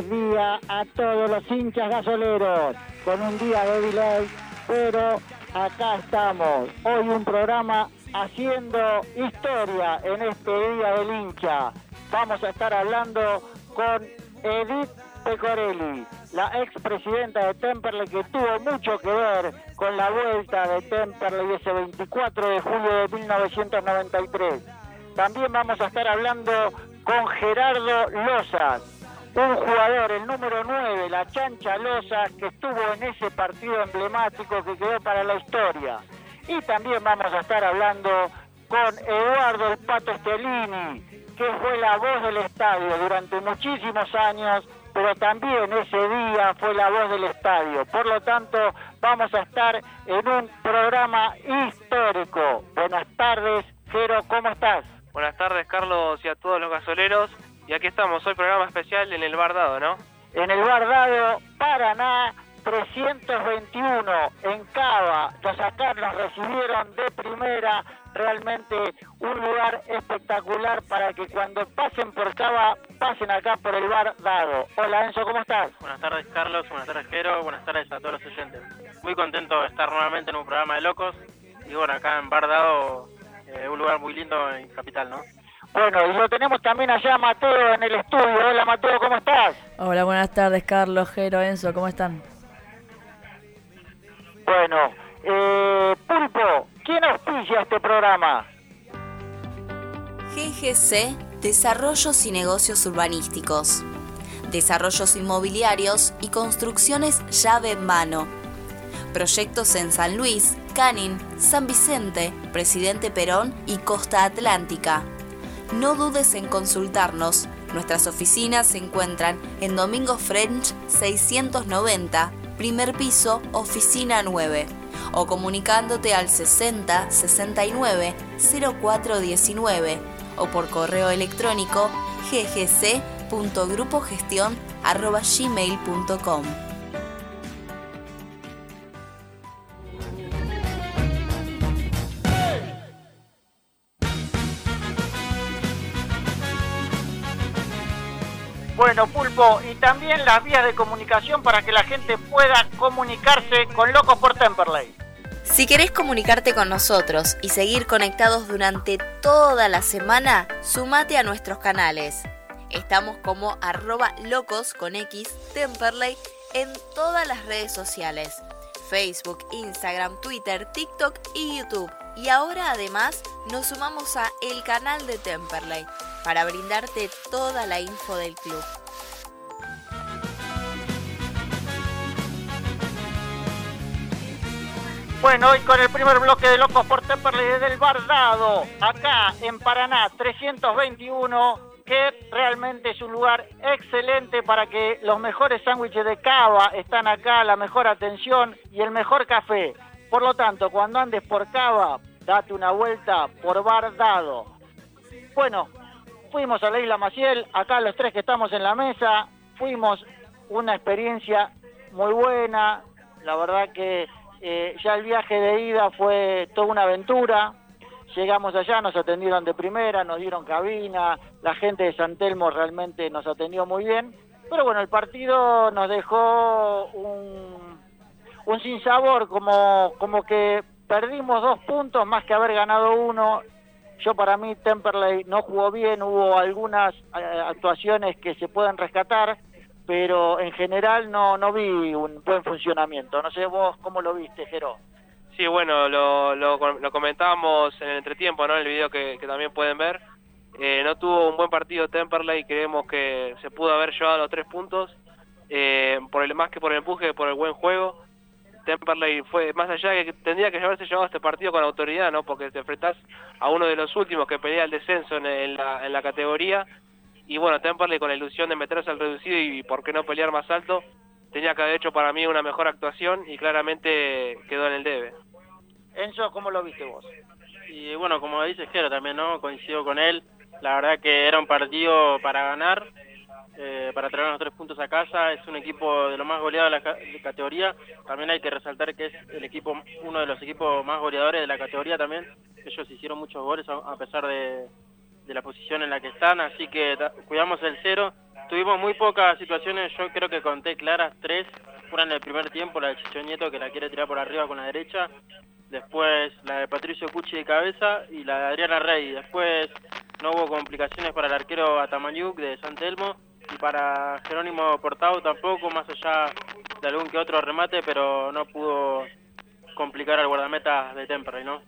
día a todos los hinchas gasoleros, con un día de delay, pero acá estamos. Hoy un programa haciendo historia en este día del hincha. Vamos a estar hablando con Edith Pecorelli, la expresidenta de Temperley que tuvo mucho que ver con la vuelta de Temperley ese 24 de julio de 1993. También vamos a estar hablando con Gerardo Lozas, un jugador, el número 9, la Chancha Loza, que estuvo en ese partido emblemático que quedó para la historia. Y también vamos a estar hablando con Eduardo el Pato Stellini, que fue la voz del estadio durante muchísimos años, pero también ese día fue la voz del estadio. Por lo tanto, vamos a estar en un programa histórico. Buenas tardes, Jero, ¿cómo estás? Buenas tardes, Carlos, y a todos los gasoleros. Y aquí estamos, hoy programa especial en el Bardado, ¿no? En el Bardado, Paraná, 321, en Cava. Los acá nos recibieron de primera. Realmente un lugar espectacular para que cuando pasen por Cava, pasen acá por el Bardado. Hola Enzo, ¿cómo estás? Buenas tardes, Carlos. Buenas tardes, Jero. Buenas tardes a todos los oyentes. Muy contento de estar nuevamente en un programa de locos. Y bueno, acá en Bardado, eh, un lugar muy lindo en Capital, ¿no? Bueno, y lo tenemos también allá Mateo en el estudio. Hola Mateo, ¿cómo estás? Hola, buenas tardes Carlos, Jero, Enzo, ¿cómo están? Bueno, eh, Pulpo, ¿quién auspicia este programa? GGC, Desarrollos y Negocios Urbanísticos. Desarrollos inmobiliarios y construcciones llave en mano. Proyectos en San Luis, Canin, San Vicente, Presidente Perón y Costa Atlántica no dudes en consultarnos. Nuestras oficinas se encuentran en Domingo French 690, primer piso, oficina 9, o comunicándote al 60 69 0419 o por correo electrónico ggc.grupogestion.gmail.com. Y también las vías de comunicación para que la gente pueda comunicarse con Locos por Temperley. Si querés comunicarte con nosotros y seguir conectados durante toda la semana, sumate a nuestros canales. Estamos como arroba locos con en todas las redes sociales. Facebook, Instagram, Twitter, TikTok y YouTube. Y ahora además nos sumamos a el canal de Temperley para brindarte toda la info del club. Bueno, hoy con el primer bloque de Locos por Temperley desde el Bardado, acá en Paraná 321, que realmente es un lugar excelente para que los mejores sándwiches de cava están acá, la mejor atención y el mejor café. Por lo tanto, cuando andes por cava, date una vuelta por Bardado. Bueno, fuimos a la isla Maciel, acá los tres que estamos en la mesa, fuimos una experiencia muy buena, la verdad que eh, ya el viaje de ida fue toda una aventura, llegamos allá, nos atendieron de primera, nos dieron cabina, la gente de San Telmo realmente nos atendió muy bien, pero bueno, el partido nos dejó un, un sinsabor, como, como que perdimos dos puntos más que haber ganado uno. Yo para mí Temperley no jugó bien, hubo algunas eh, actuaciones que se pueden rescatar, pero en general no, no vi un buen funcionamiento. No sé vos cómo lo viste, Jero. Sí, bueno, lo, lo, comentábamos en el entretiempo, ¿no? En el video que, también pueden ver. Eh, no tuvo un buen partido Temperley, creemos que se pudo haber llevado los tres puntos, eh, por el más que por el empuje, por el buen juego. Temperley fue más allá de que tendría que haberse llevado este partido con autoridad, ¿no? Porque te enfrentás a uno de los últimos que pelea el descenso en, la, en la categoría. Y bueno, Temperley con la ilusión de meterse al reducido y por qué no pelear más alto, tenía que haber hecho para mí una mejor actuación y claramente quedó en el debe. Enzo, ¿cómo lo viste vos? Y bueno, como dice Jero también, ¿no? Coincido con él. La verdad que era un partido para ganar eh, para traer los tres puntos a casa. Es un equipo de lo más goleado de la categoría. También hay que resaltar que es el equipo, uno de los equipos más goleadores de la categoría también. Ellos hicieron muchos goles a pesar de, la posición en la que están, así que cuidamos el cero, tuvimos muy pocas situaciones, yo creo que conté claras tres. Una en el primer tiempo, la de Chicho Nieto que la quiere tirar por arriba con la derecha. Después la de Patricio Cucci de cabeza y la de Adriana Rey. Después no hubo complicaciones para el arquero Atamayuk de San Telmo y para Jerónimo Portado tampoco, más allá de algún que otro remate, pero no pudo complicar al guardameta de Temperley, ¿no?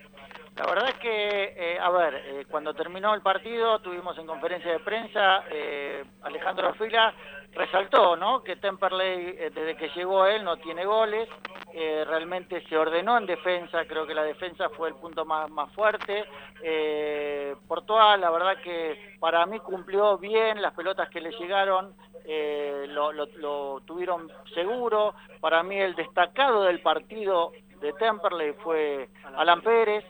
La verdad es que, eh, a ver, eh, cuando terminó el partido, tuvimos en conferencia de prensa, eh, Alejandro Fila resaltó, ¿no? Que Temperley, desde que llegó él, no tiene goles, realmente se ordenó en defensa, creo que la defensa fue el punto más, más fuerte. Portugal, la verdad que para mí cumplió bien las pelotas que le llegaron, lo, lo tuvieron seguro. Para mí el destacado del partido de Temperley fue Alan Pérez.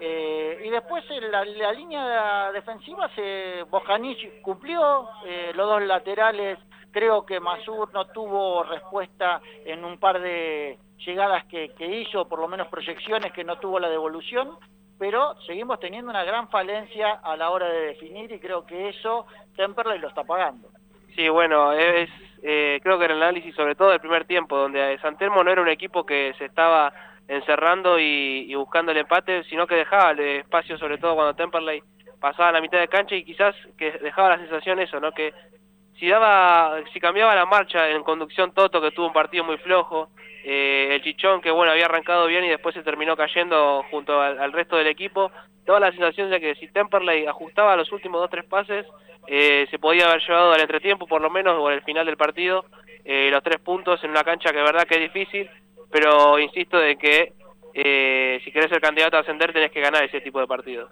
Eh, y después en la, línea defensiva se Bojanic cumplió, eh, los dos laterales, creo que Masur no tuvo respuesta en un par de llegadas que, hizo, por lo menos proyecciones que no tuvo la devolución, pero seguimos teniendo una gran falencia a la hora de definir y creo que eso Temperley lo está pagando. Sí, bueno, es eh, creo que en el análisis sobre todo del primer tiempo, donde San no era un equipo que se estaba encerrando y, buscando el empate, sino que dejaba el espacio, sobre todo cuando Temperley pasaba la mitad de cancha y quizás que dejaba la sensación eso, ¿no? Que si daba, si cambiaba la marcha en conducción Toto, que tuvo un partido muy flojo, eh, el Chichón, que bueno, había arrancado bien y después se terminó cayendo junto al, resto del equipo, daba la sensación de que si Temperley ajustaba los últimos dos tres pases, eh, se podía haber llevado al entretiempo por lo menos o al final del partido eh, los tres puntos en una cancha que verdad que es difícil pero insisto de que eh, si querés ser candidato a ascender tenés que ganar ese tipo de partidos.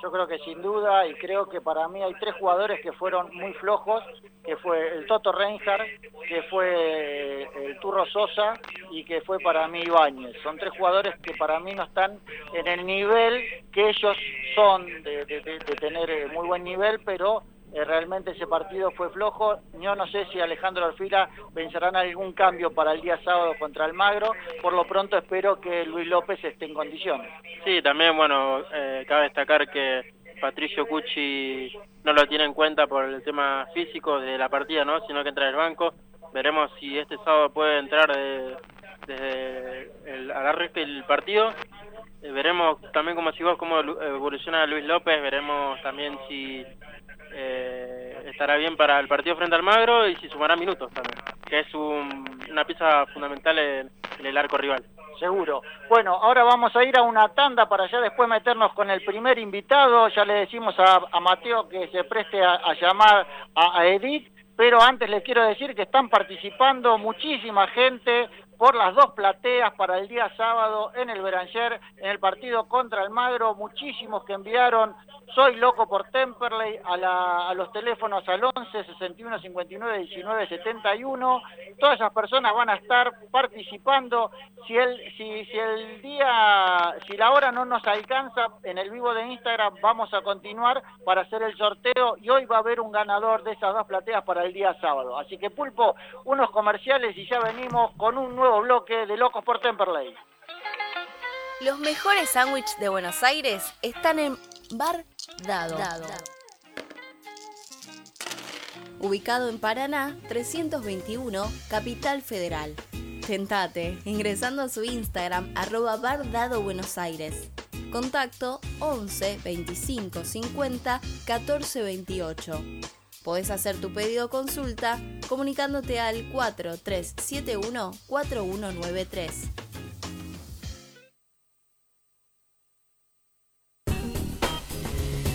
Yo creo que sin duda, y creo que para mí hay tres jugadores que fueron muy flojos, que fue el Toto Reinhardt, que fue eh, el Turro Sosa y que fue para mí Ibáñez. Son tres jugadores que para mí no están en el nivel que ellos son, de, de tener eh, muy buen nivel, pero eh, realmente ese partido fue flojo. Yo no sé si Alejandro Alfila pensarán algún cambio para el día sábado contra Almagro. Por lo pronto espero que Luis López esté en condiciones. Sí, también, bueno, eh, cabe destacar que Patricio Cucci no lo tiene en cuenta por el tema físico de la partida, ¿no? sino que entra en el banco. Veremos si este sábado puede entrar desde el agarre del partido. Eh, veremos también, como vos, cómo evoluciona Luis López. Veremos también si eh, estará bien para el partido frente al Magro y si sumará minutos también, que es una pieza fundamental en, el arco rival. Seguro. Bueno, ahora vamos a ir a una tanda para ya después meternos con el primer invitado. Ya le decimos a, Mateo que se preste a, llamar a, a Edith, pero antes les quiero decir que están participando muchísima gente por las dos plateas para el día sábado en el Beranger, en el partido contra el Magro. Muchísimos que enviaron Soy Loco por Temperley a, los teléfonos al 11 61 59 19 71. Todas esas personas van a estar participando. Si el, si, si el día, si la hora no nos alcanza, en el vivo de Instagram vamos a continuar para hacer el sorteo y hoy va a haber un ganador de esas dos plateas para el día sábado. Así que Pulpo, unos comerciales y ya venimos con un nuevo bloque de Locos por Temperley. Los mejores sándwiches de Buenos Aires están en Bar Dado. Ubicado en Paraná, 321, Capital Federal. Tentate ingresando a su Instagram arroba Buenos Aires. Contacto 11 25 50 14 28. Podés hacer tu pedido o consulta comunicándote al 4371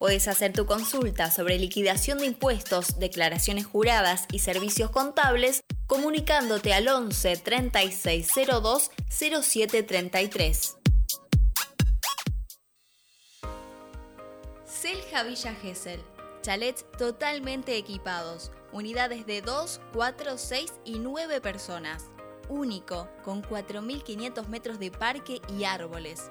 Puedes hacer tu consulta sobre liquidación de impuestos, declaraciones juradas y servicios contables comunicándote al 11 3602 0733. Selja Villa Gesell. Chalets totalmente equipados. Unidades de 2, 4, 6 y 9 personas. Único, con 4.500 metros de parque y árboles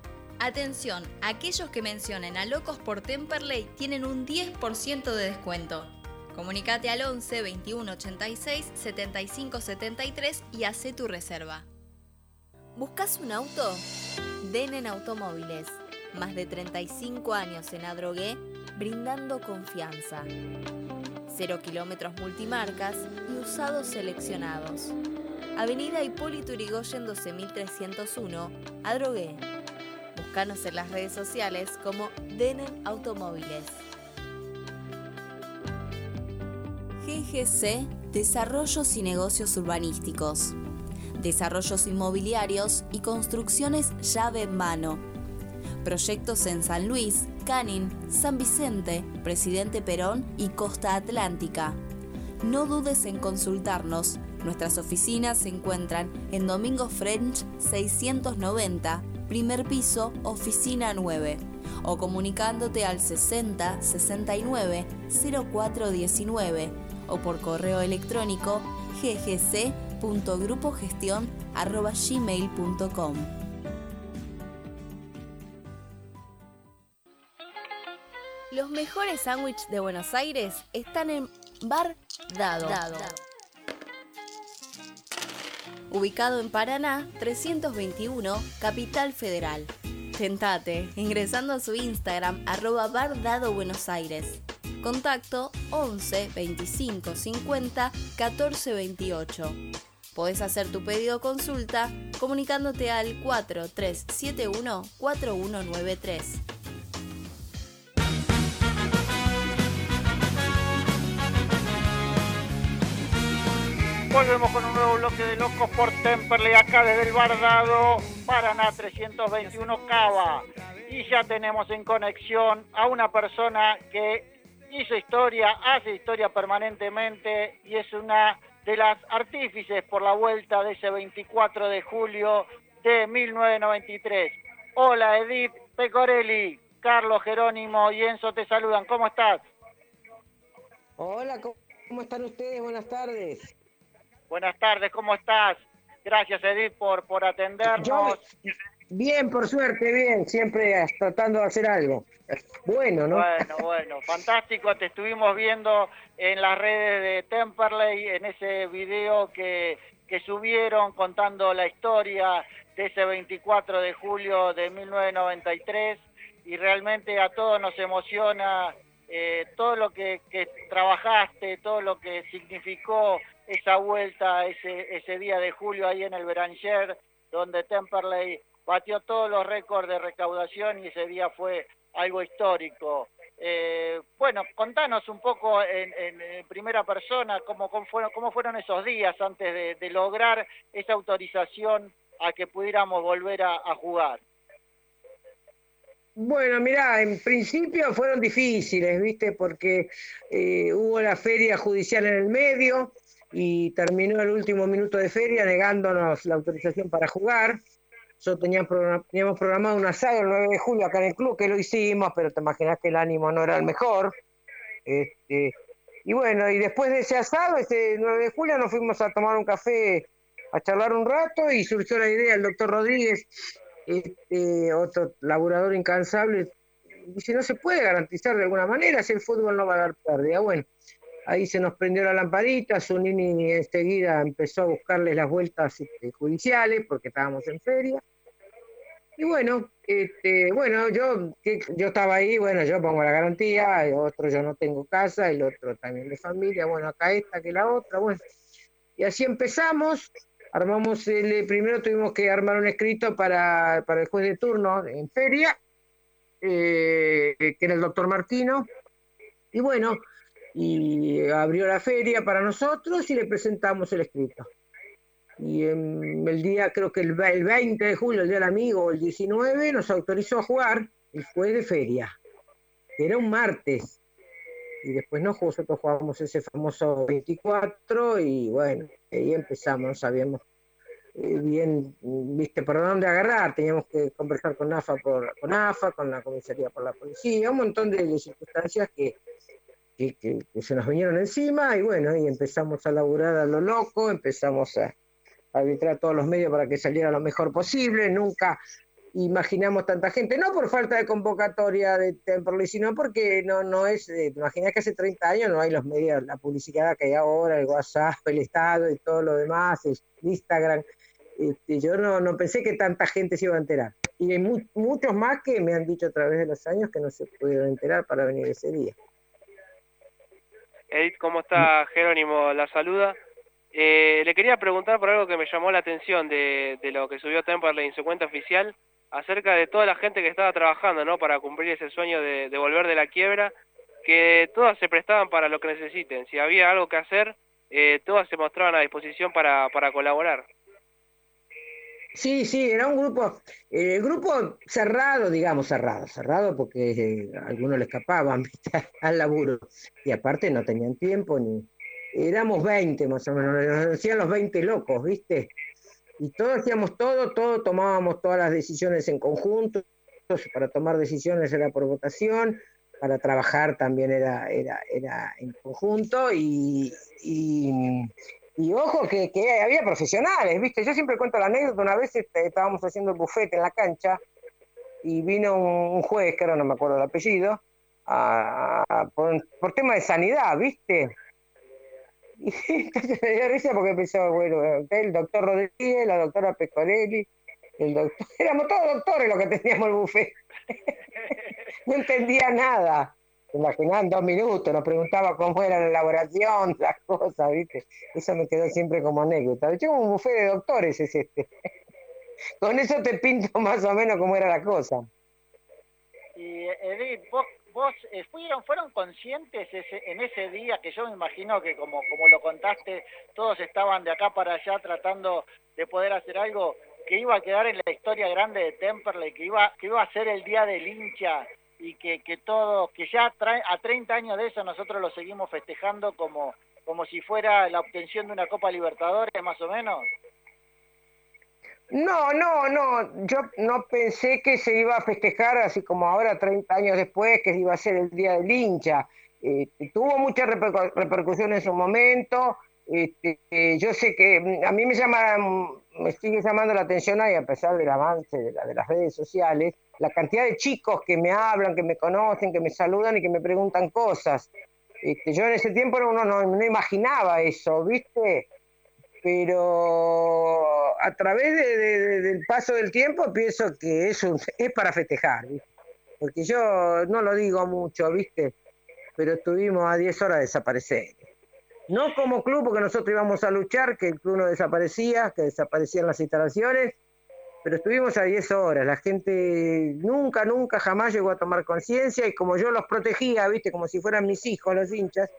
Atención, aquellos que mencionen a Locos por Temperley tienen un 10% de descuento. Comunicate al 11 21 86 75 73 y hace tu reserva. ¿Buscas un auto? Denen Automóviles. Más de 35 años en Adrogué, brindando confianza. Cero kilómetros multimarcas y usados seleccionados. Avenida Hipólito Yrigoyen 12301, Adrogué. Búscanos en las redes sociales como Denen Automóviles. GGC Desarrollos y Negocios Urbanísticos. Desarrollos inmobiliarios y construcciones llave en mano. Proyectos en San Luis, Canin, San Vicente, Presidente Perón y Costa Atlántica. No dudes en consultarnos. Nuestras oficinas se encuentran en Domingo French 690 primer piso, oficina 9, o comunicándote al 60 69 0419 o por correo electrónico ggc.grupogestion.gmail.com. Los mejores sándwiches de Buenos Aires están en Bar Dado ubicado en Paraná 321, Capital Federal. Tentate ingresando a su Instagram arroba bardado Buenos Aires. Contacto 11 25 50 14 28. Podés hacer tu pedido o consulta comunicándote al 4371 4193. Volvemos con un nuevo bloque de Locos por Temperley acá desde el Bardado, Paraná 321 Cava. Y ya tenemos en conexión a una persona que hizo historia, hace historia permanentemente y es una de las artífices por la vuelta de ese 24 de julio de 1993. Hola Edith Pecorelli, Carlos Jerónimo y Enzo te saludan. ¿Cómo estás? Hola, ¿cómo están ustedes? Buenas tardes. Buenas tardes, ¿cómo estás? Gracias, Edith, por, por atendernos. bien, por suerte, bien, siempre tratando de hacer algo. Bueno, ¿no? Bueno, bueno, fantástico. Te estuvimos viendo en las redes de Temperley, en ese video que, que subieron contando la historia de ese 24 de julio de 1993 y realmente a todos nos emociona eh, todo lo que, trabajaste, todo lo que significó esa vuelta ese, ese día de julio ahí en el Beranger, donde Temperley batió todos los récords de recaudación y ese día fue algo histórico. Eh, bueno, contanos un poco en, primera persona cómo, cómo, fueron, cómo fueron esos días antes de, lograr esa autorización a que pudiéramos volver a, jugar. Bueno, mira, en principio fueron difíciles, ¿viste? Porque eh, hubo la feria judicial en el medio y terminó el último minuto de feria negándonos la autorización para jugar. Yo tenía teníamos programado un asado el 9 de julio acá en el club, que lo hicimos, pero te imaginas que el ánimo no era el mejor. Este, y bueno, y después de ese asado, ese 9 de julio, nos fuimos a tomar un café, a charlar un rato, y surgió la idea, el doctor Rodríguez, este, otro laburador incansable, dice, no se puede garantizar de alguna manera si el fútbol no va a dar pérdida. Bueno, ahí se nos prendió la lamparita, Zunini enseguida empezó a buscarle las vueltas este, judiciales porque estábamos en feria. Y bueno, este, bueno, yo, yo estaba ahí, bueno, yo pongo la garantía, el otro yo no tengo casa, el otro también de familia, bueno, acá esta que la otra, bueno. Y así empezamos, armamos, el, primero tuvimos que armar un escrito para, para el juez de turno en feria, eh, que era el doctor Martino, y bueno, y abrió la feria para nosotros y le presentamos el escrito. Y en el día, creo que el, 20 de julio, el día del amigo, el 19, nos autorizó a jugar el juez de feria, era un martes. Y después nosotros jugamos ese famoso 24 y bueno, ahí empezamos, no sabíamos eh, bien, viste, por dónde agarrar, teníamos que conversar con AFA por, con AFA, con la comisaría por la policía, un montón de circunstancias que que, se nos vinieron encima y bueno, y empezamos a laburar a lo loco, empezamos a, arbitrar todos los medios para que saliera lo mejor posible, nunca imaginamos tanta gente, no por falta de convocatoria de Temperley, sino porque no, no es, eh, que hace 30 años no hay los medios, la publicidad que hay ahora, el WhatsApp, el Estado y todo lo demás, el Instagram, este, yo no, no pensé que tanta gente se iba a enterar. Y hay muchos más que me han dicho a través de los años que no se pudieron enterar para venir ese día. Edith, ¿cómo está? Jerónimo la saluda. Eh, le quería preguntar por algo que me llamó la atención de, lo que subió Temperley en su cuenta oficial, acerca de toda la gente que estaba trabajando ¿no? para cumplir ese sueño de, volver de la quiebra, que todas se prestaban para lo que necesiten. Si había algo que hacer, eh, todas se mostraban a disposición para, para colaborar. Sí, sí, era un grupo, eh, grupo cerrado, digamos, cerrado, cerrado porque eh, algunos le escapaban al laburo y aparte no tenían tiempo ni... Éramos 20 más o menos, nos decían los 20 locos, ¿viste? Y todos hacíamos todo, todo, tomábamos todas las decisiones en conjunto, para tomar decisiones era por votación, para trabajar también era, era, era en conjunto y, y y ojo que, había profesionales, ¿viste? Yo siempre cuento la anécdota, una vez este, estábamos haciendo el bufete en la cancha y vino un, juez, que ahora no me acuerdo el apellido, por, tema de sanidad, ¿viste? Y entonces me dio risa porque empezó, bueno, el doctor Rodríguez, la doctora Pecorelli, el doctor, éramos todos doctores los que teníamos el bufete. no entendía nada imaginan dos minutos, nos preguntaba cómo era la elaboración, las cosas, ¿viste? Eso me quedó siempre como anécdota. Yo un bufé de doctores es este. Con eso te pinto más o menos cómo era la cosa. Y Edith, vos, vos eh, fueron, fueron conscientes ese, en ese día, que yo me imagino que como, como lo contaste, todos estaban de acá para allá tratando de poder hacer algo que iba a quedar en la historia grande de Temperley, que iba, que iba a ser el día del hincha y que, que todo, que ya trae, a 30 años de eso nosotros lo seguimos festejando como, como si fuera la obtención de una Copa Libertadores, más o menos? No, no, no, yo no pensé que se iba a festejar así como ahora, 30 años después, que iba a ser el Día del Hincha. Eh, tuvo mucha repercusión en su momento. Este, eh, yo sé que mm, a mí me llama, mm, me sigue llamando la atención ahí, a pesar del avance de, de las redes sociales, la cantidad de chicos que me hablan, que me conocen, que me saludan y que me preguntan cosas. Este, yo en ese tiempo no, no, imaginaba eso, ¿viste? Pero a través del paso del tiempo pienso que es, es para festejar. porque yo no lo digo mucho, ¿viste? Pero estuvimos a 10 horas de desaparecer. No como club, porque nosotros íbamos a luchar, que el club no desaparecía, que desaparecían las instalaciones, pero estuvimos a 10 horas. La gente nunca, nunca, jamás llegó a tomar conciencia y como yo los protegía, ¿viste? Como si fueran mis hijos, los hinchas,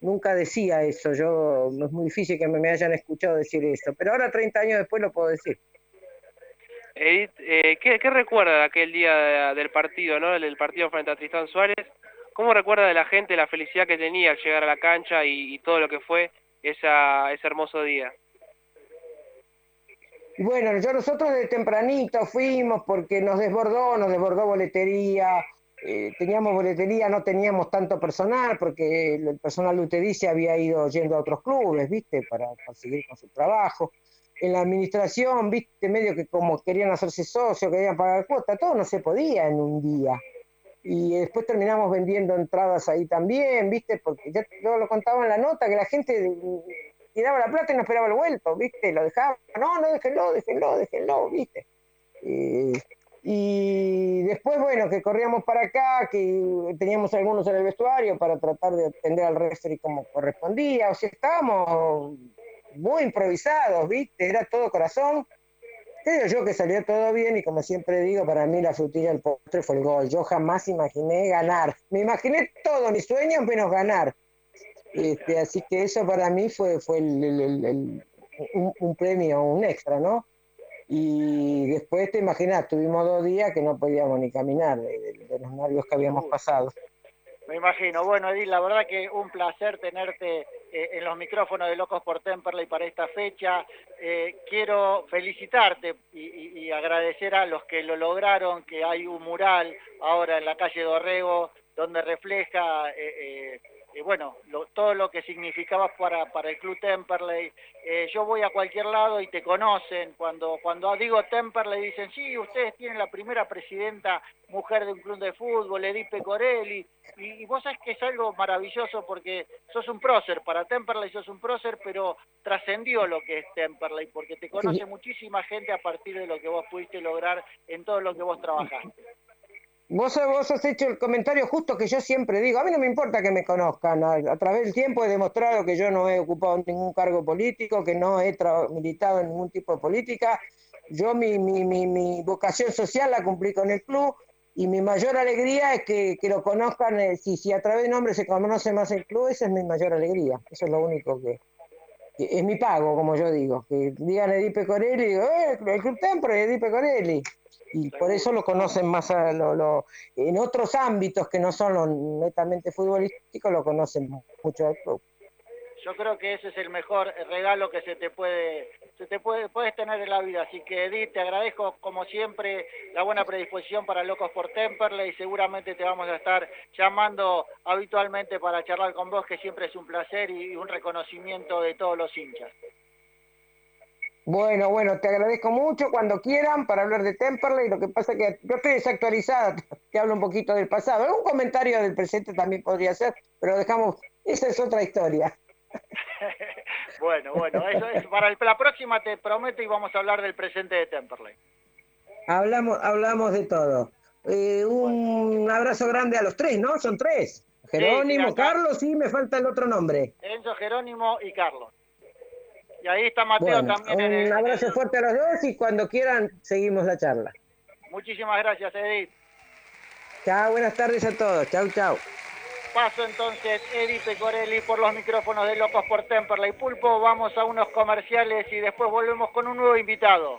nunca decía eso. Yo, es muy difícil que me hayan escuchado decir eso, pero ahora 30 años después lo puedo decir. Edith, eh, ¿qué, recuerda de aquel día del partido, ¿no? El, partido frente a Tristán Suárez. ¿Cómo recuerda de la gente la felicidad que tenía al llegar a la cancha y, todo lo que fue esa, ese hermoso día? Bueno, yo nosotros de tempranito fuimos porque nos desbordó, nos desbordó boletería, eh, teníamos boletería, no teníamos tanto personal porque el personal se había ido yendo a otros clubes, ¿viste? Para, seguir con su trabajo en la administración, viste, medio que como querían hacerse socios, querían pagar cuota, todo no se podía en un día. Y después terminamos vendiendo entradas ahí también, viste, porque ya lo contaba en la nota, que la gente tiraba la plata y no esperaba el vuelto, viste, lo dejaba, no, no, déjenlo, déjenlo, déjenlo, viste. Eh, y después, bueno, que corríamos para acá, que teníamos algunos en el vestuario para tratar de atender al referee como correspondía, o sea, estábamos muy improvisados, ¿viste? Era todo corazón. Creo yo que salió todo bien y como siempre digo, para mí la frutilla del postre fue el gol. Yo jamás imaginé ganar. Me imaginé todo, mis sueños menos ganar. Este, así que eso para mí fue, fue el, un, premio, un extra, ¿no? Y después te imaginas, tuvimos dos días que no podíamos ni caminar de, de los nervios que habíamos pasado. Me imagino. Bueno, Edith, la verdad que un placer tenerte eh, en los micrófonos de Locos por Temperley para esta fecha. Eh, quiero felicitarte y, agradecer a los que lo lograron, que hay un mural ahora en la calle Dorrego donde refleja eh, eh, bueno, todo lo que significaba para, para el club Temperley. Eh, yo voy a cualquier lado y te conocen. Cuando, cuando digo Temperley dicen, sí, ustedes tienen la primera presidenta mujer de un club de fútbol, Edipe Corelli. Y, vos sabés que es algo maravilloso porque sos un prócer, para Temperley sos un prócer, pero trascendió lo que es Temperley, porque te conoce muchísima gente a partir de lo que vos pudiste lograr en todo lo que vos trabajaste. Vos, vos has hecho el comentario justo que yo siempre digo, a mí no me importa que me conozcan, a, través del tiempo he demostrado que yo no he ocupado ningún cargo político, que no he militado en ningún tipo de política, yo mi, mi, mi, vocación social la cumplí con el club y mi mayor alegría es que, lo conozcan, eh, si, si a través de nombre se conoce más el club, esa es mi mayor alegría, eso es lo único que, es mi pago, como yo digo, que digan Edipe Corelli, eh, el Club Tempro Edipe Corelli y por eso lo conocen más a lo, en otros ámbitos que no son los netamente futbolísticos lo conocen mucho al club. Yo creo que ese es el mejor regalo que se te puede se te puede puedes tener en la vida, así que Edith, te agradezco como siempre la buena predisposición para Locos por Temperley y seguramente te vamos a estar llamando habitualmente para charlar con vos, que siempre es un placer y un reconocimiento de todos los hinchas. Bueno, bueno, te agradezco mucho cuando quieran para hablar de Temperley. Lo que pasa es que yo estoy desactualizada, te hablo un poquito del pasado. Algún comentario del presente también podría ser, pero dejamos, esa es otra historia. bueno, bueno, eso es para la próxima te prometo y vamos a hablar del presente de Temperley. Hablamos, hablamos de todo. Eh, un abrazo grande a los tres, ¿no? Son tres. Jerónimo, Carlos y me falta el otro nombre. Enzo, Jerónimo y Carlos. Y ahí está Mateo también. Un abrazo fuerte a los dos y cuando quieran seguimos la charla. Muchísimas gracias, Edith. Chao, buenas tardes a todos. Chao, chao. Paso entonces Edith Corelli por los micrófonos de Locos por Temperley Pulpo. Vamos a unos comerciales y después volvemos con un nuevo invitado.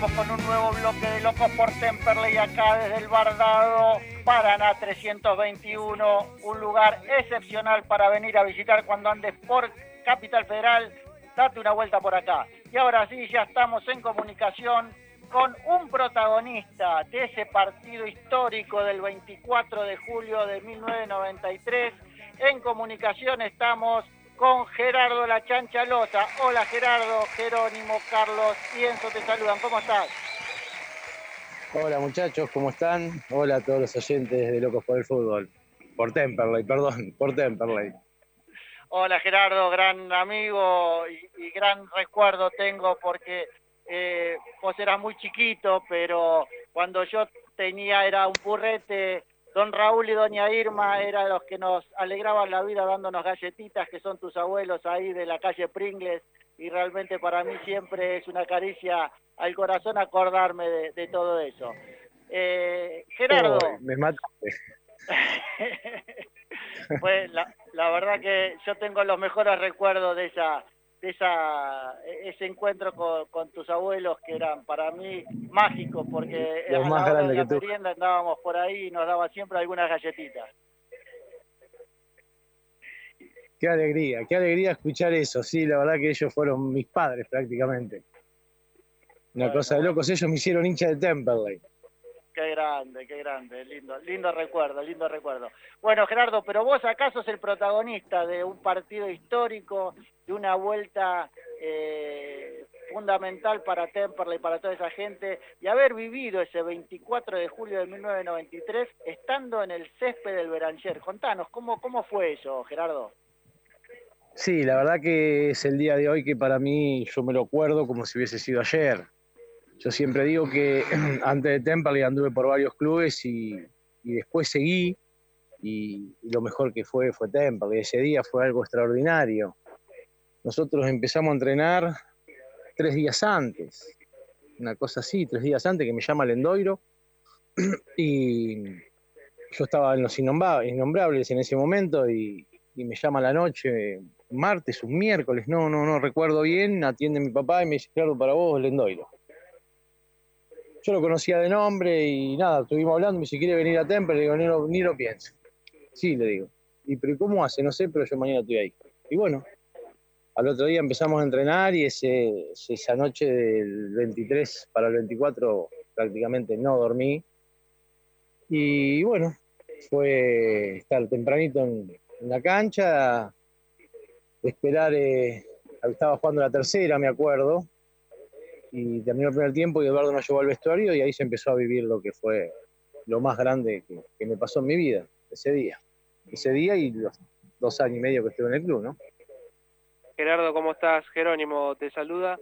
Con un nuevo bloque de Locos por Temperley acá desde el Bardado, Paraná 321, un lugar excepcional para venir a visitar cuando andes por Capital Federal. Date una vuelta por acá. Y ahora sí, ya estamos en comunicación con un protagonista de ese partido histórico del 24 de julio de 1993. En comunicación estamos con Gerardo La Chanchalota. Hola Gerardo, Jerónimo, Carlos y Enzo te saludan. ¿Cómo estás? Hola muchachos, ¿cómo están? Hola a todos los oyentes de Locos por el Fútbol. Por Temperley, perdón, por Temperley. Hola Gerardo, gran amigo y, gran recuerdo tengo porque eh, vos eras muy chiquito, pero cuando yo tenía era un purrete, don Raúl y doña Irma eran los que nos alegraban la vida dándonos galletitas, que son tus abuelos ahí de la calle Pringles, y realmente para mí siempre es una caricia al corazón acordarme de, todo eso. Eh, Gerardo. me mataste. pues la, la, verdad que yo tengo los mejores recuerdos de esa de esa ese encuentro con, tus abuelos que eran para mí mágicos porque los más la de la que merienda andábamos por ahí y nos daban siempre algunas galletitas. Qué alegría, qué alegría escuchar eso. Sí, la verdad que ellos fueron mis padres prácticamente. Una cosa de locos, ellos me hicieron hincha de Temperley. Qué grande, qué grande, lindo, lindo recuerdo, lindo recuerdo. Bueno, Gerardo, pero vos acaso sos el protagonista de un partido histórico, de una vuelta eh, fundamental para Temperley, para toda esa gente, y haber vivido ese 24 de julio de 1993 estando en el césped del Beranger. Contanos, ¿cómo, cómo fue eso, Gerardo? Sí, la verdad que es el día de hoy que para mí yo me lo acuerdo como si hubiese sido ayer. Yo siempre digo que antes de Temperley anduve por varios clubes y, después seguí y, lo mejor que fue fue Temperley. Ese día fue algo extraordinario. Nosotros empezamos a entrenar tres días antes, una cosa así, tres días antes que me llama Lendoiro y yo estaba en los innombrables en ese momento y, y me llama la noche, martes, un miércoles, no, no, no recuerdo bien, atiende mi papá y me dice, claro, para vos, Lendoiro. Yo lo conocía de nombre y nada, estuvimos hablando, me dice, ¿quiere venir a Temple? Le digo, ni lo, ni lo pienso. Sí, le digo. ¿Y pero cómo hace? No sé, pero yo mañana estoy ahí. Y bueno, al otro día empezamos a entrenar y ese, esa noche del 23 para el 24 prácticamente no dormí. Y bueno, fue estar tempranito en, la cancha, esperar, eh, estaba jugando la tercera, me acuerdo, y terminó el primer tiempo y Eduardo nos llevó al vestuario y ahí se empezó a vivir lo que fue lo más grande que, me pasó en mi vida, ese día. Ese día y los dos años y medio que estuve en el club, ¿no? Gerardo, ¿cómo estás? Jerónimo te saluda.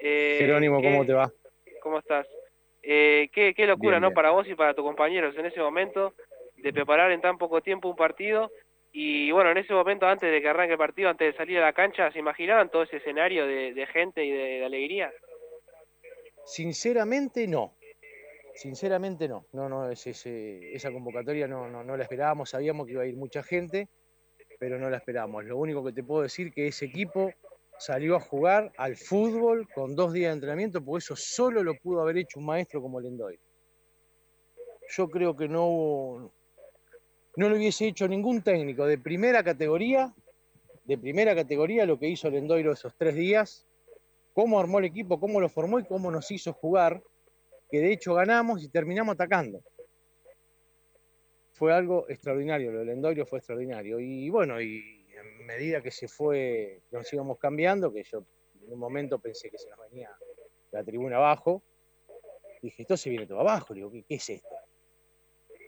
Eh, Jerónimo, ¿cómo te va? ¿Cómo estás? Eh, qué, qué, locura, ¿no? Para vos y para tus compañeros en ese momento de preparar en tan poco tiempo un partido. Y bueno, en ese momento, antes de que arranque el partido, antes de salir a la cancha, ¿se imaginaban todo ese escenario de, gente y de alegría? Sinceramente no. Sinceramente no. No, no, esa convocatoria no, la esperábamos, sabíamos que iba a ir mucha gente, pero no la esperábamos. Lo único que te puedo decir es que ese equipo salió a jugar al fútbol con dos días de entrenamiento, porque eso solo lo pudo haber hecho un maestro como Lendoy. Yo creo que no, no lo hubiese hecho ningún técnico de primera categoría, de primera categoría lo que hizo Lendoiro esos tres días, cómo armó el equipo, cómo lo formó y cómo nos hizo jugar, que de hecho ganamos y terminamos atacando. Fue algo extraordinario, lo de Lendoiro fue extraordinario. Y bueno, y en medida que se fue, nos íbamos cambiando, que yo en un momento pensé que se nos venía la tribuna abajo, dije, esto se viene todo abajo, digo, ¿qué, es esto?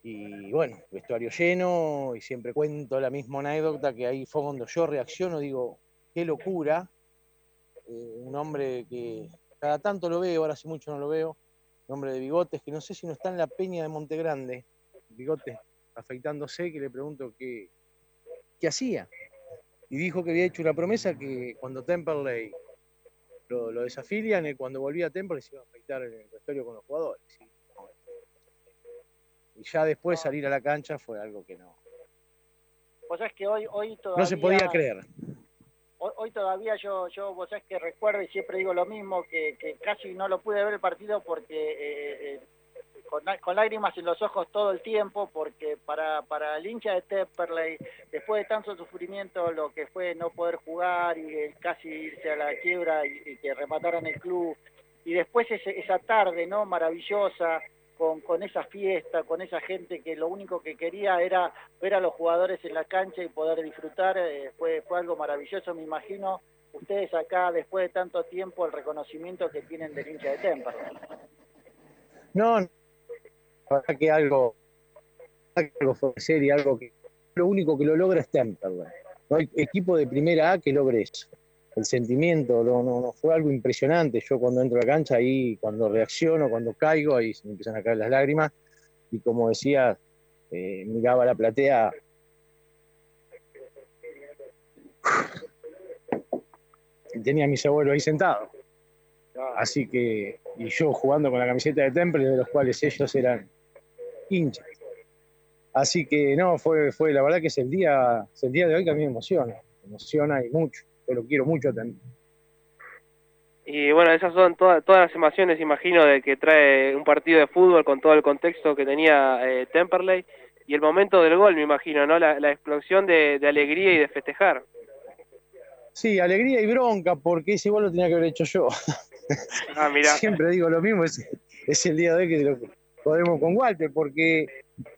Y bueno, vestuario lleno, y siempre cuento la misma anécdota que ahí fue cuando yo reacciono, digo, qué locura, eh, un hombre que cada tanto lo veo, ahora hace mucho no lo veo, un hombre de bigotes, que no sé si no está en la peña de Monte Grande, bigotes afeitándose, que le pregunto qué, qué hacía y dijo que había hecho una promesa que cuando Temperley lo, lo desafilian, eh, cuando volvía a Temperley se iba a afeitar en el vestuario con los jugadores. Y ya después salir a la cancha fue algo que no. Vos sabés que hoy, hoy todavía... No se podía creer. Hoy, todavía yo, yo, vos sabés que recuerdo y siempre digo lo mismo, que, casi no lo pude ver el partido porque eh, eh, con, lágrimas en los ojos todo el tiempo, porque para, para el hincha de Tepperley, después de tanto sufrimiento, lo que fue no poder jugar y casi irse a la quiebra y, que remataran el club, y después esa tarde no maravillosa, con, con esa fiesta, con esa gente que lo único que quería era ver a los jugadores en la cancha y poder disfrutar, eh, fue, fue algo maravilloso, me imagino ustedes acá, después de tanto tiempo, el reconocimiento que tienen del hincha de Temperley. No, verdad que algo, algo fue serio, algo que lo único que lo logra es Temperley. No hay equipo de primera A que logre eso. El sentimiento no, no, fue algo impresionante. Yo cuando entro a la cancha, ahí cuando reacciono, cuando caigo, ahí se me empiezan a caer las lágrimas. Y como decía, eh, miraba la platea. Y tenía a mis abuelos ahí sentados. Así que, y yo jugando con la camiseta de Temple, de los cuales ellos eran hinchas. Así que no, fue, fue la verdad que es el día, el día de hoy que a mí me emociona, me emociona y mucho, yo lo quiero mucho también. Y bueno, esas son todas, todas las emociones, imagino, de que trae un partido de fútbol con todo el contexto que tenía eh, Temperley y el momento del gol, me imagino, ¿no? La, explosión de, alegría y de festejar. Sí, alegría y bronca, porque ese gol lo tenía que haber hecho yo. Ah. Siempre digo lo mismo, es, es el día de hoy que lo, podemos con Walter, porque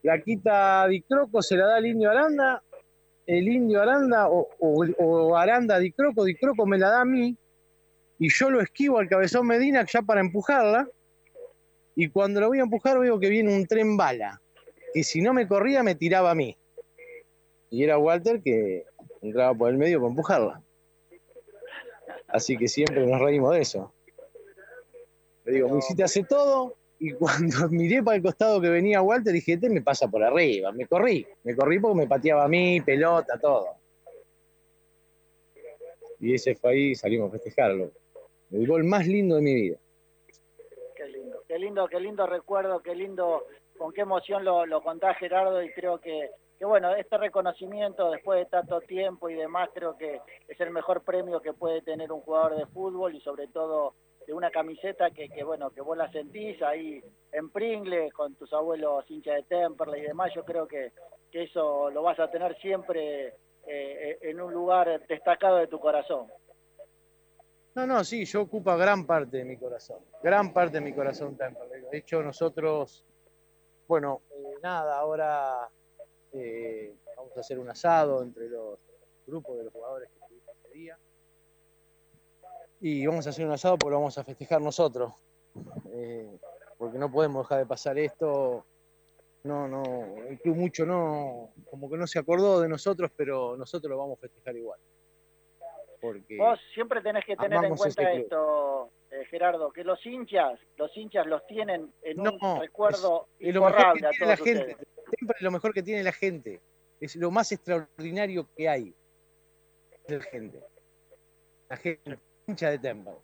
la quita Dicroco se la da al indio Aranda, el indio Aranda o, Aranda Dicroco, Dicroco me la da a mí, y yo lo esquivo al cabezón Medina ya para empujarla, y cuando lo voy a empujar veo que viene un tren bala, que si no me corría me tiraba a mí. Y era Walter que entraba por el medio para empujarla. Así que siempre nos reímos de eso. Le digo, me hiciste hace todo, y cuando miré para el costado que venía Walter, dije, este me pasa por arriba. Me corrí, me corrí porque me pateaba a mí, pelota, todo. Y ese fue ahí, salimos a festejarlo. El gol más lindo de mi vida. Qué lindo, qué lindo, qué lindo recuerdo, qué lindo, con qué emoción lo, lo contás Gerardo y creo que, que bueno, este reconocimiento después de tanto tiempo y demás, creo que es el mejor premio que puede tener un jugador de fútbol y sobre todo de una camiseta que, que, bueno, que vos la sentís ahí en Pringle con tus abuelos hinchas de Temperley y demás, yo creo que, que eso lo vas a tener siempre eh, en un lugar destacado de tu corazón. No, no, sí, yo ocupa gran parte de mi corazón, gran parte de mi corazón Temperley. De hecho, nosotros, bueno, eh, nada, ahora eh, vamos a hacer un asado entre los grupos de los jugadores que tuvimos ese día y vamos a hacer un asado porque lo vamos a festejar nosotros. Eh, porque no podemos dejar de pasar esto. No, no, el club mucho no, como que no se acordó de nosotros, pero nosotros lo vamos a festejar igual. Porque Vos siempre tenés que tener en cuenta este esto, eh, Gerardo, que los hinchas, los hinchas los tienen en un recuerdo es, lo mejor que tiene la gente. Siempre es lo mejor que tiene la gente. Es lo más extraordinario que hay. La gente. La gente hincha de Temple.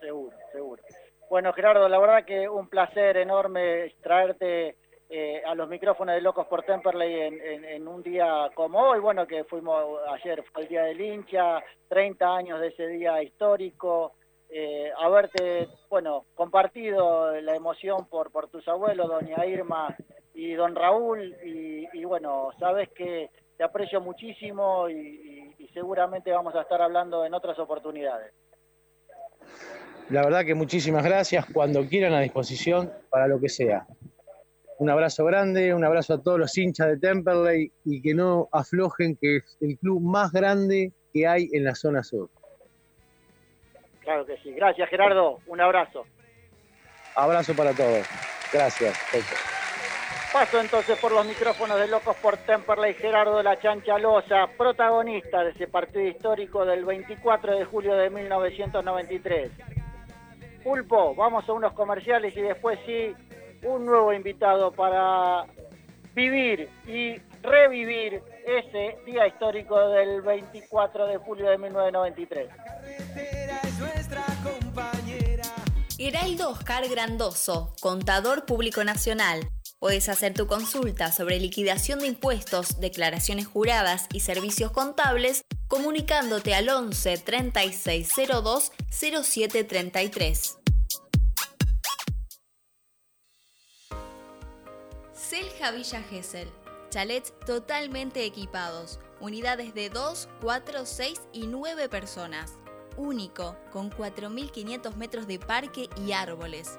Seguro, seguro. Bueno, Gerardo, la verdad que un placer enorme traerte eh, a los micrófonos de Locos por Temperley en, un día como hoy, bueno, que fuimos ayer, fue el Día del Hincha, 30 años de ese día histórico, eh, haberte, bueno, compartido la emoción por, por tus abuelos, doña Irma y don Raúl, y, bueno, sabes que te aprecio muchísimo y, y seguramente vamos a estar hablando en otras oportunidades. La verdad que muchísimas gracias, cuando quieran a disposición para lo que sea. Un abrazo grande, un abrazo a todos los hinchas de Temperley y que no aflojen que es el club más grande que hay en la zona sur. Claro que sí. Gracias Gerardo, un abrazo. Abrazo para todos. Gracias. Paso entonces por los micrófonos de Locos por Temperley, Gerardo La Chancha Loza, protagonista de ese partido histórico del 24 de julio de 1993. Pulpo, vamos a unos comerciales y después sí un nuevo invitado para vivir y revivir ese día histórico del 24 de julio de 1993. Heraldo Oscar Grandoso, contador público nacional. Puedes hacer tu consulta sobre liquidación de impuestos, declaraciones juradas y servicios contables comunicándote al 11 3602 0733. Selja Villa Gesell. Chalets totalmente equipados. Unidades de 2, 4, 6 y 9 personas. Único, con 4.500 metros de parque y árboles.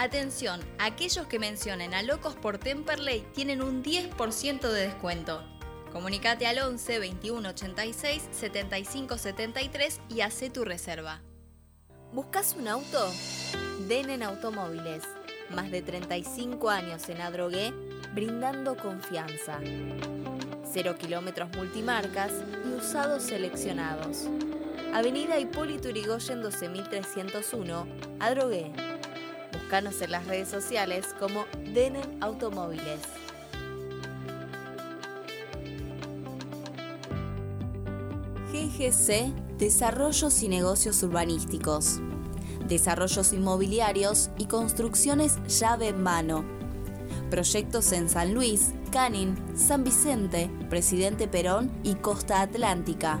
Atención, aquellos que mencionen a Locos por Temperley tienen un 10% de descuento. Comunicate al 11 21 86 75 73 y hace tu reserva. ¿Buscas un auto? Denen Automóviles. Más de 35 años en Adrogué brindando confianza. Cero kilómetros multimarcas y usados seleccionados. Avenida Hipólito Yrigoyen 12301, Adrogué. Búscanos en las redes sociales como Denen Automóviles. GGC Desarrollos y Negocios Urbanísticos. Desarrollos inmobiliarios y construcciones llave en mano Proyectos en San Luis, Canin, San Vicente, Presidente Perón y Costa Atlántica.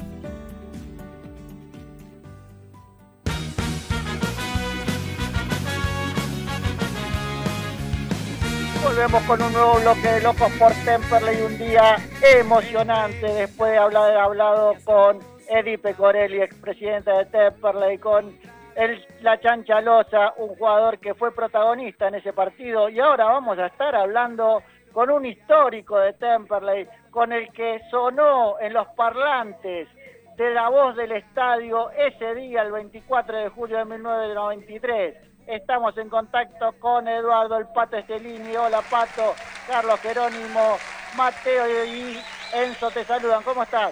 volvemos con un nuevo bloque de Locos por Temperley, un día emocionante después de haber hablado con Eddie Pecorelli, expresidente de Temperley, con el, la Chanchalosa, un jugador que fue protagonista en ese partido. Y ahora vamos a estar hablando con un histórico de Temperley, con el que sonó en los parlantes de la voz del estadio ese día, el 24 de julio de 1993 Estamos en contacto con Eduardo el Pato Estelini. Hola Pato, Carlos Jerónimo, Mateo y Enzo te saludan. ¿Cómo estás?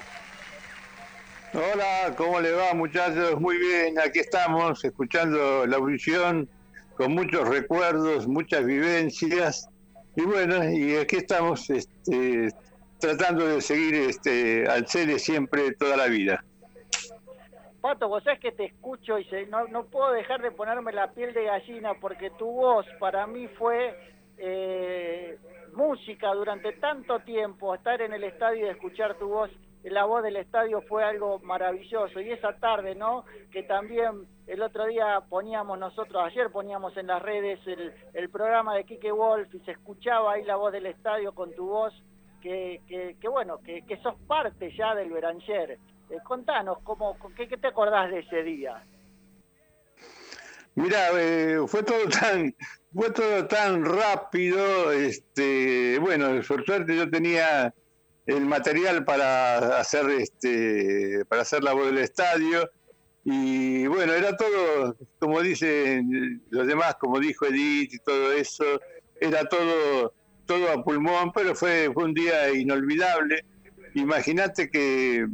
Hola, ¿cómo le va muchachos? Muy bien, aquí estamos escuchando la audición con muchos recuerdos, muchas vivencias y bueno, y aquí estamos este, tratando de seguir este, al CELE siempre toda la vida. Pato, vos sabés que te escucho y no, no puedo dejar de ponerme la piel de gallina porque tu voz para mí fue eh, música durante tanto tiempo, estar en el estadio y escuchar tu voz, la voz del estadio fue algo maravilloso. Y esa tarde, ¿no? Que también el otro día poníamos nosotros, ayer poníamos en las redes el, el programa de Kike Wolf y se escuchaba ahí la voz del estadio con tu voz, que, que, que bueno, que, que sos parte ya del Beranger. Eh, contanos, ¿cómo, qué, te acordás de ese día? Mira, eh, fue todo tan fue todo tan rápido, este, bueno, por suerte yo tenía el material para hacer este para hacer la voz del estadio y bueno, era todo como dicen los demás, como dijo Edith y todo eso, era todo todo a pulmón, pero fue fue un día inolvidable. Imagínate que,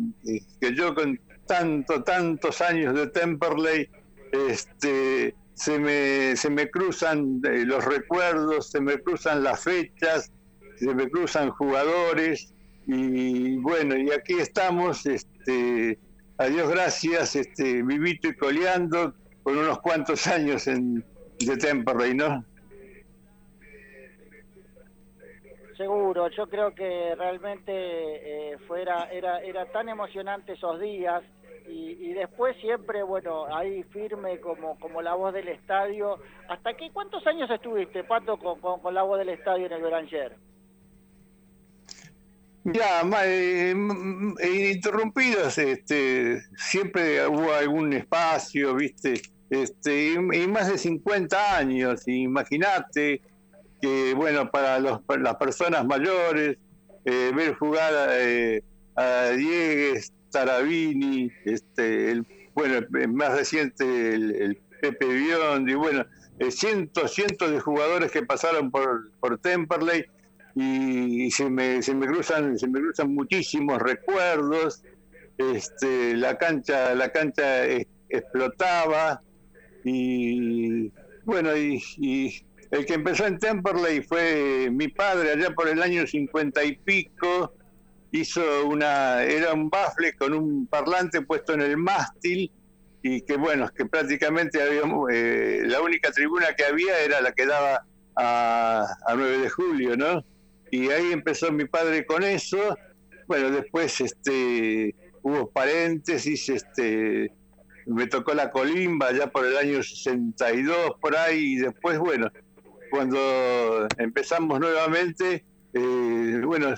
que yo con tanto tantos años de Temperley este se me, se me cruzan eh, los recuerdos, se me cruzan las fechas, se me cruzan jugadores y bueno, y aquí estamos, este, a Dios gracias, este, vivito y coleando con unos cuantos años en, de Temperley, ¿no? Seguro, yo creo que realmente eh, fuera, era, era tan emocionante esos días y, después siempre, bueno, ahí firme como, como la voz del estadio. ¿Hasta qué cuántos años estuviste, Pato, con, con, la voz del estadio en el Beranger? Ya, eh, interrumpidos, este, siempre hubo algún espacio, viste, este, y, más de 50 años, imagínate bueno, para, los, las personas mayores, eh, ver jugar eh, a Diegues, Tarabini, este, el, bueno, el más reciente el, Pepe Biondi, bueno, eh, cientos, cientos de jugadores que pasaron por, por Temperley y, se, me, se me cruzan, se me cruzan muchísimos recuerdos. Este, la cancha, la cancha explotaba y bueno, y, y el que empezó en Temperley fue mi padre allá por el año cincuenta y pico hizo una, era un bafle con un parlante puesto en el mástil y que bueno, que prácticamente había, eh, la única tribuna que había era la que daba a, a 9 de julio, ¿no? Y ahí empezó mi padre con eso. Bueno, después este hubo paréntesis, este me tocó la colimba ya por el año 62 por ahí y después bueno, cuando empezamos nuevamente eh, bueno,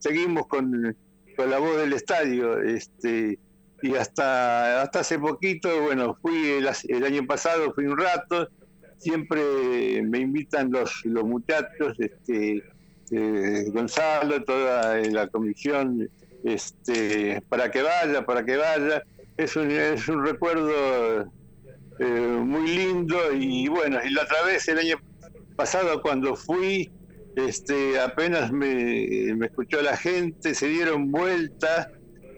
seguimos con, la voz del estadio, este, y hasta, hasta hace poquito, bueno, fui el, año pasado, fui un rato, siempre me invitan los, los muchachos, este, eh, Gonzalo, toda la comisión, este, para que vaya, para que vaya. Es un, es un recuerdo eh, muy lindo y bueno, y la otra vez el año pasado cuando fui, este, apenas me, escuchó la gente, se dieron vuelta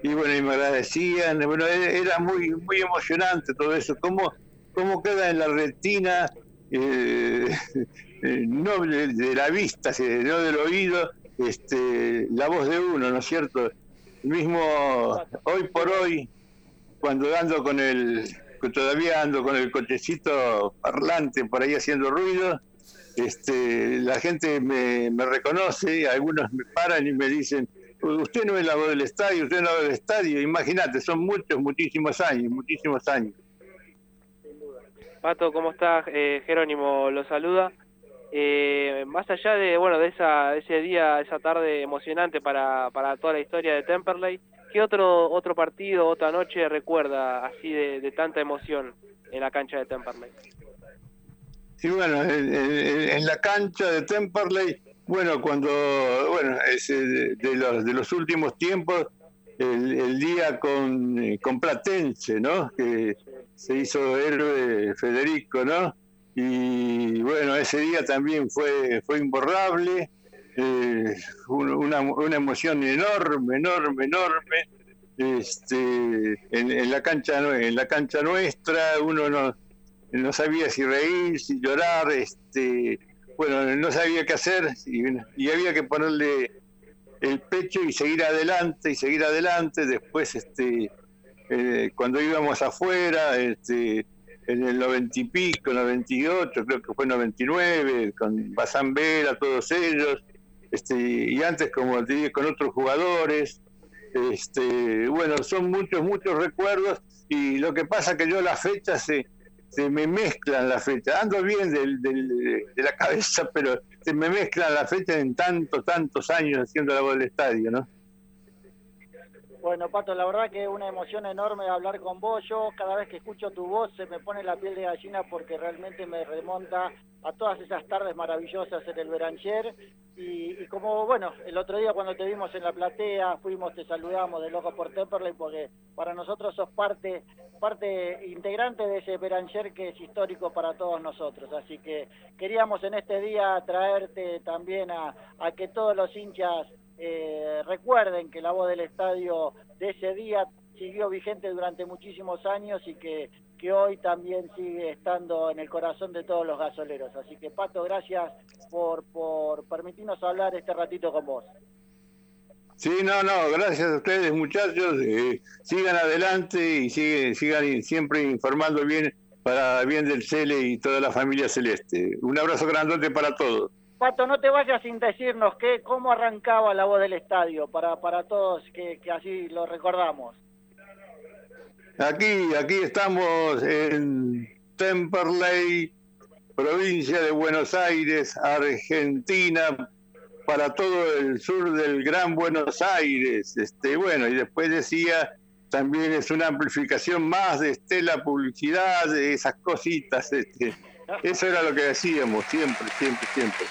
y bueno, y me agradecían, bueno, e, era muy, muy emocionante todo eso, cómo, cómo queda en la retina, eh, eh, no de, la vista, no del oído, este, la voz de uno, ¿no es cierto? mismo hoy por hoy, cuando ando con el, todavía ando con el cochecito parlante por ahí haciendo ruido, este, la gente me, reconoce, algunos me paran y me dicen, usted no es la voz del estadio, usted no es la voz del estadio, imagínate, son muchos, muchísimos años, muchísimos años. Pato, ¿cómo estás? Eh, Jerónimo lo saluda. Eh, más allá de bueno de esa ese día, esa tarde emocionante para, para toda la historia de Temperley, ¿qué otro otro partido, otra noche recuerda así de tanta emoción en la cancha de Temperley? Y bueno, en, la cancha de Temperley, bueno, cuando, bueno, es eh, de, los, de los últimos tiempos, el, día con, eh, con Platense, ¿no? Que se hizo héroe Federico, ¿no? Y bueno, ese día también fue, fue imborrable, eh, una, una emoción enorme, enorme, enorme. Este, en, en, la cancha en la cancha nuestra uno no no sabía si reír, si llorar, este, bueno, no sabía qué hacer y, había que ponerle el pecho y seguir adelante y seguir adelante. Después, este, eh, cuando íbamos afuera, este, en el 90 y pico, 98, creo que fue 99, con Basambera, todos ellos, este, y antes, como te dije, con otros jugadores. Este, bueno, son muchos, muchos recuerdos y lo que pasa que yo las fechas se se me mezclan las fechas. Ando bien de la cabeza, pero se me mezclan las fechas en tantos, tantos años haciendo la voz del estadio, ¿no? Bueno, Pato, la verdad que es una emoción enorme hablar con vos. Yo cada vez que escucho tu voz se me pone la piel de gallina porque realmente me remonta a todas esas tardes maravillosas en el Verancher. Y, como, bueno, el otro día cuando te vimos en la platea, fuimos, te saludamos de Loco por Temperley porque para nosotros sos parte, parte integrante de ese Verancher que es histórico para todos nosotros. Así que queríamos en este día traerte también a que todos los hinchas eh, recuerden que la voz del estadio de ese día siguió vigente durante muchísimos años y que, que hoy también sigue estando en el corazón de todos los gasoleros. Así que Pato, gracias por, por permitirnos hablar este ratito con vos. Sí, no, no, gracias a ustedes muchachos, eh, sigan adelante y sigan, sigan siempre informando bien para bien del Cele y toda la familia celeste. Un abrazo grandote para todos. Pato, no te vayas sin decirnos qué, cómo arrancaba la voz del estadio, para, para todos que, así lo recordamos. Aquí, aquí estamos en Temperley, provincia de Buenos Aires, Argentina, para todo el sur del Gran Buenos Aires. Este, bueno, y después decía, también es una amplificación más de Estela Publicidad, de esas cositas. Este, eso era lo que decíamos, siempre, siempre, siempre.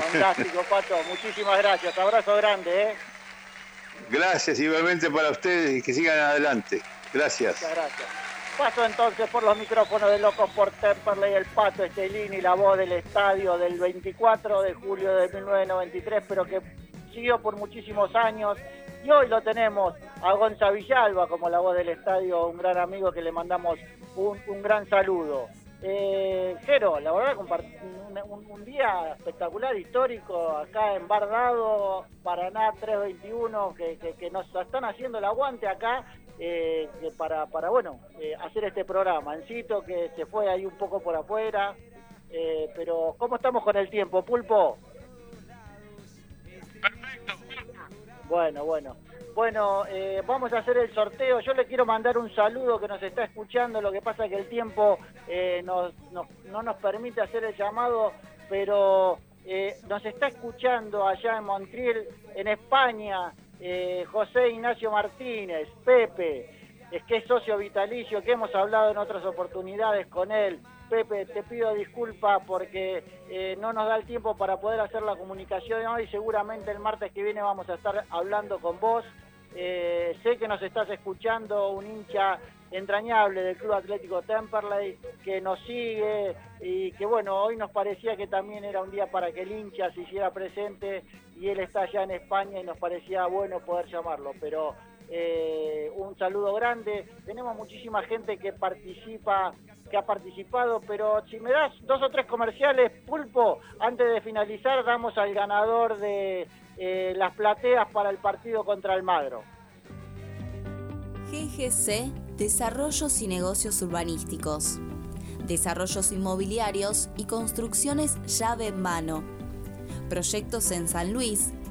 Fantástico, Pato. Muchísimas gracias. Abrazo grande, ¿eh? Gracias, igualmente para ustedes y que sigan adelante. Gracias. Muchas gracias. Paso entonces por los micrófonos de Locos por Temperley, el Pato Estelini, la voz del estadio del 24 de julio de 1993, pero que siguió por muchísimos años. Y hoy lo tenemos a Gonza Villalba como la voz del estadio, un gran amigo que le mandamos un, un gran saludo. Eh, Jero, la verdad, un, un, día espectacular, histórico, acá en Bardado, Paraná 321, que, que, nos están haciendo el aguante acá eh, para, para, bueno, eh, hacer este programa. Encito que se fue ahí un poco por afuera, eh, pero ¿cómo estamos con el tiempo, Pulpo? Perfecto. Bueno, bueno. Bueno, eh, vamos a hacer el sorteo. Yo le quiero mandar un saludo que nos está escuchando. Lo que pasa es que el tiempo eh, no nos permite hacer el llamado, pero eh, nos está escuchando allá en Montreal, en España, José Ignacio Martínez, Pepe, es que es socio vitalicio, que hemos hablado en otras oportunidades con él. Pepe, te pido disculpas porque no nos da el tiempo para poder hacer la comunicación hoy. Seguramente el martes que viene vamos a estar hablando con vos. Eh, sé que nos estás escuchando un hincha entrañable del Club Atlético Temperley que nos sigue y que bueno, hoy nos parecía que también era un día para que el hincha se hiciera presente y él está allá en España y nos parecía bueno poder llamarlo, pero eh, un saludo grande. Tenemos muchísima gente que participa, que ha participado, pero si me das dos o tres comerciales, Pulpo, antes de finalizar damos al ganador de eh, las plateas para el partido contra Almagro. GGC, Desarrollos y Negocios Urbanísticos. Desarrollos inmobiliarios y construcciones llave en mano. Proyectos en San Luis,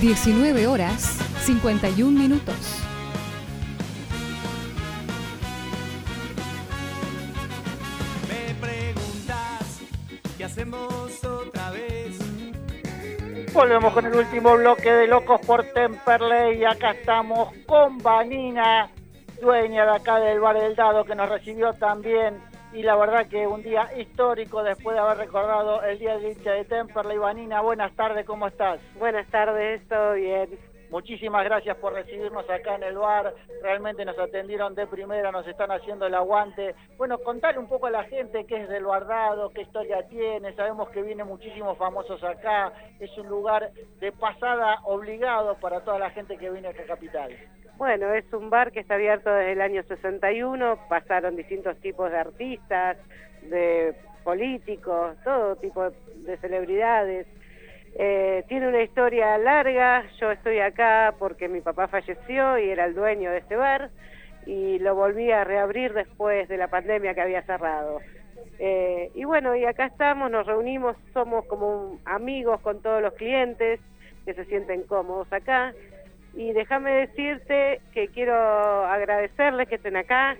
19 horas 51 minutos. Me preguntas qué hacemos otra vez. Volvemos con el último bloque de Locos por Temperley y acá estamos con Vanina, dueña de acá del Bar del Dado, que nos recibió también y la verdad que un día histórico después de haber recordado el Día del Hincha de Temperley. Vanina, buenas tardes, ¿cómo estás? Buenas tardes, todo bien. Muchísimas gracias por recibirnos acá en el bar, realmente nos atendieron de primera, nos están haciendo el aguante. Bueno, contale un poco a la gente qué es del Bardado, qué historia tiene, sabemos que vienen muchísimos famosos acá, es un lugar de pasada obligado para toda la gente que viene a esta capital. Bueno, es un bar que está abierto desde el año 61, pasaron distintos tipos de artistas, de políticos, todo tipo de celebridades. Eh, tiene una historia larga, yo estoy acá porque mi papá falleció y era el dueño de este bar y lo volví a reabrir después de la pandemia que había cerrado. Eh, y bueno, y acá estamos, nos reunimos, somos como amigos con todos los clientes que se sienten cómodos acá. Y déjame decirte que quiero agradecerles que estén acá.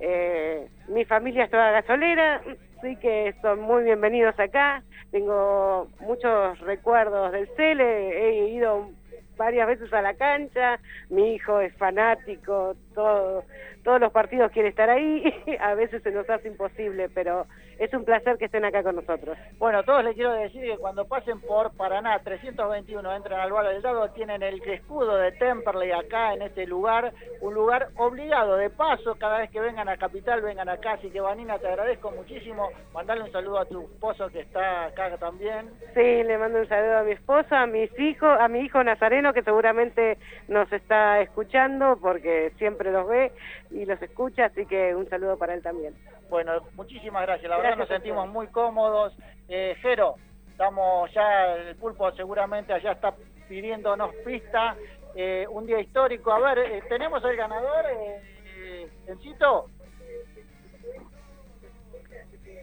Eh, mi familia es toda gasolera, así que son muy bienvenidos acá. Tengo muchos recuerdos del CELE, he ido varias veces a la cancha, mi hijo es fanático, todo, todos los partidos quiere estar ahí, a veces se nos hace imposible, pero es un placer que estén acá con nosotros. Bueno, todos les quiero decir que cuando pasen por Paraná 321, entran al Bar del Dado, tienen el escudo de Temperley acá en este lugar, un lugar obligado de paso, cada vez que vengan a Capital, vengan acá, así que Vanina, te agradezco muchísimo, mandarle un saludo a tu esposo que está acá también. Sí, le mando un saludo a mi esposo, a mis hijos, a mi hijo Nazareno, que seguramente nos está escuchando porque siempre los ve y los escucha, así que un saludo para él también. Bueno, muchísimas gracias, la verdad nos sentimos muy cómodos. Eh, Jero, estamos ya, el pulpo seguramente allá está pidiéndonos pista, eh, un día histórico. A ver, eh, ¿tenemos el ganador, eh, Encito?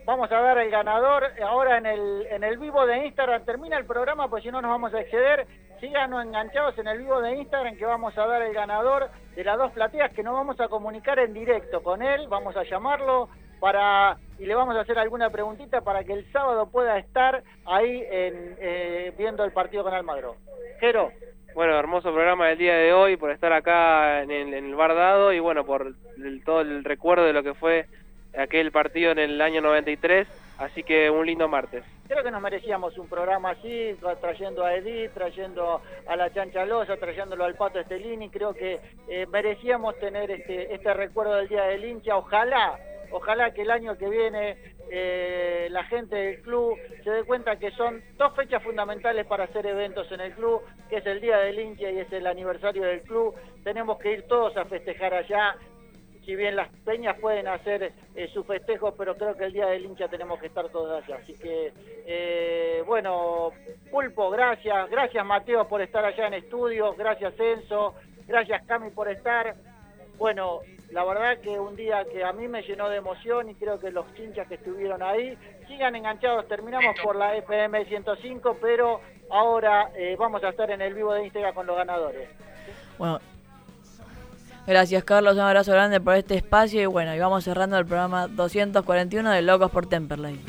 Vamos a dar el ganador ahora en el, en el vivo de Instagram. Termina el programa, pues si no nos vamos a exceder. Síganos enganchados en el vivo de Instagram que vamos a dar el ganador de las dos plateas que nos vamos a comunicar en directo con él. Vamos a llamarlo para y le vamos a hacer alguna preguntita para que el sábado pueda estar ahí en, eh, viendo el partido con Almagro. Jero. Bueno, hermoso programa del día de hoy, por estar acá en el, en el Bar Dado y bueno, por el- todo el recuerdo de lo que fue aquel partido en el año 93, así que un lindo martes. Creo que nos merecíamos un programa así, tra- trayendo a Edith, trayendo a la Chancha Loza, trayéndolo al Pato Estelini. Creo que eh, merecíamos tener este, este recuerdo del Día del Hincha. Ojalá, ojalá que el año que viene eh, la gente del club se dé cuenta que son dos fechas fundamentales para hacer eventos en el club, que es el Día del Hincha y es el aniversario del club. Tenemos que ir todos a festejar allá si bien las peñas pueden hacer eh, su festejo, pero creo que el día del hincha tenemos que estar todos allá. Así que, eh, bueno, Pulpo, gracias. Gracias, Mateo, por estar allá en estudio. Gracias, Enzo. Gracias, Cami, por estar. Bueno, la verdad que un día que a mí me llenó de emoción y creo que los hinchas que estuvieron ahí sigan enganchados. Terminamos por la FM 105, pero ahora eh, vamos a estar en el vivo de Instagram con los ganadores. Bueno, gracias Carlos, un abrazo grande por este espacio y bueno, y vamos cerrando el programa 241 de Locos por Temperley.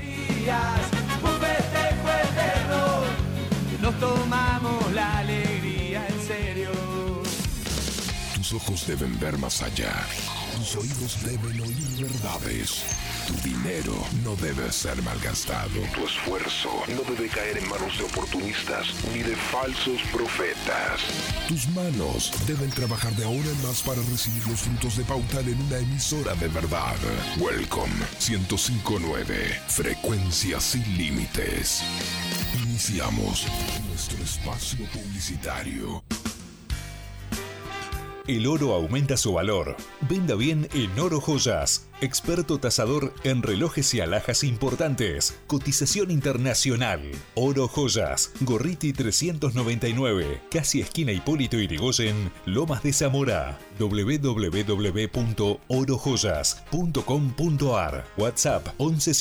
Tus ojos deben ver más allá. Tus oídos deben oír verdades. Tu dinero no debe ser malgastado. Tu esfuerzo no debe caer en manos de oportunistas ni de falsos profetas. Tus manos deben trabajar de ahora en más para recibir los frutos de Pautal en una emisora de verdad. Welcome 1059. Frecuencia sin límites. Iniciamos nuestro espacio publicitario. El oro aumenta su valor. Venda bien en Oro Joyas. Experto tasador en relojes y alhajas importantes. Cotización internacional. Oro Joyas. Gorriti 399. Casi esquina Hipólito Yrigoyen, Lomas de Zamora. www.orojoyas.com.ar. WhatsApp 11